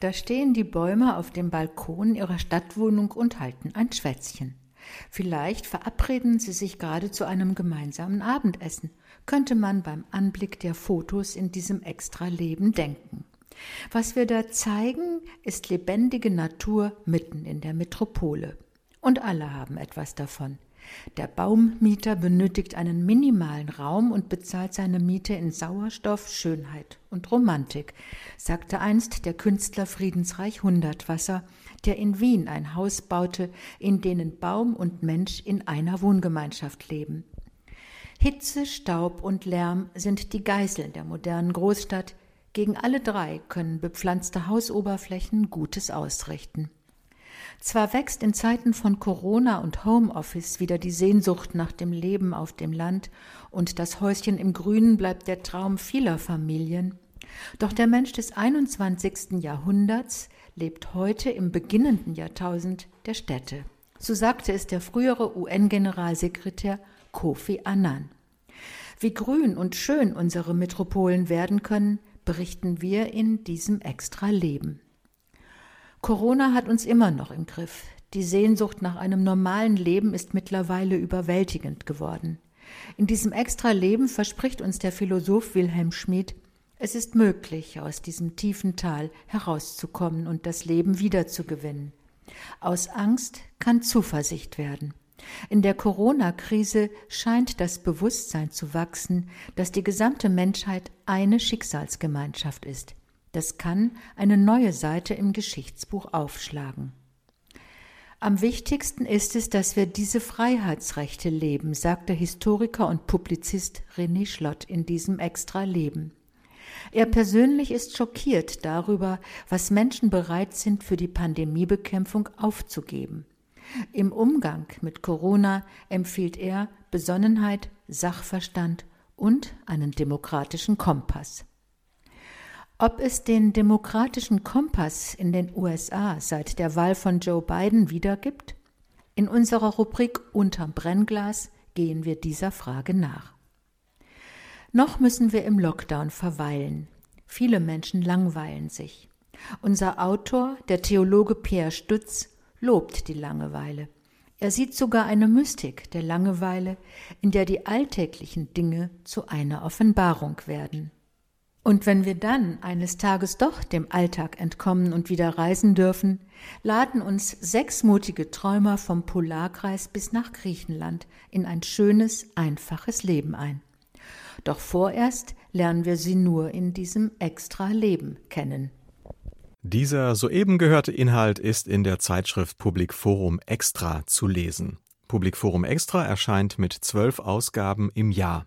Da stehen die Bäume auf dem Balkon ihrer Stadtwohnung und halten ein Schwätzchen. Vielleicht verabreden sie sich gerade zu einem gemeinsamen Abendessen, könnte man beim Anblick der Fotos in diesem Extra-Leben denken. Was wir da zeigen, ist lebendige Natur mitten in der Metropole. Und alle haben etwas davon. Der Baummieter benötigt einen minimalen Raum und bezahlt seine Miete in Sauerstoff, Schönheit und Romantik, sagte einst der Künstler Friedensreich Hundertwasser, der in Wien ein Haus baute, in denen Baum und Mensch in einer Wohngemeinschaft leben. Hitze, Staub und Lärm sind die Geißeln der modernen Großstadt. Gegen alle drei können bepflanzte Hausoberflächen Gutes ausrichten. Zwar wächst in Zeiten von Corona und Homeoffice wieder die Sehnsucht nach dem Leben auf dem Land und das Häuschen im Grünen bleibt der Traum vieler Familien, doch der Mensch des 21. Jahrhunderts lebt heute im beginnenden Jahrtausend der Städte. So sagte es der frühere UN-Generalsekretär Kofi Annan. Wie grün und schön unsere Metropolen werden können, berichten wir in diesem Extra Leben. Corona hat uns immer noch im Griff. Die Sehnsucht nach einem normalen Leben ist mittlerweile überwältigend geworden. In diesem extra Leben verspricht uns der Philosoph Wilhelm Schmid, es ist möglich, aus diesem tiefen Tal herauszukommen und das Leben wiederzugewinnen. Aus Angst kann Zuversicht werden. In der Corona-Krise scheint das Bewusstsein zu wachsen, dass die gesamte Menschheit eine Schicksalsgemeinschaft ist. Das kann eine neue Seite im Geschichtsbuch aufschlagen. Am wichtigsten ist es, dass wir diese Freiheitsrechte leben, sagt der Historiker und Publizist René Schlott in diesem Extra Leben. Er persönlich ist schockiert darüber, was Menschen bereit sind, für die Pandemiebekämpfung aufzugeben. Im Umgang mit Corona empfiehlt er Besonnenheit, Sachverstand und einen demokratischen Kompass. Ob es den demokratischen Kompass in den USA seit der Wahl von Joe Biden wieder gibt? In unserer Rubrik Unterm Brennglas gehen wir dieser Frage nach. Noch müssen wir im Lockdown verweilen. Viele Menschen langweilen sich. Unser Autor, der Theologe Pierre Stutz, lobt die Langeweile. Er sieht sogar eine Mystik der Langeweile, in der die alltäglichen Dinge zu einer Offenbarung werden. Und wenn wir dann eines Tages doch dem Alltag entkommen und wieder reisen dürfen, laden uns sechs mutige Träumer vom Polarkreis bis nach Griechenland in ein schönes, einfaches Leben ein. Doch vorerst lernen wir sie nur in diesem extra Leben kennen. Dieser soeben gehörte Inhalt ist in der Zeitschrift Public Forum Extra zu lesen. Public Forum Extra erscheint mit zwölf Ausgaben im Jahr.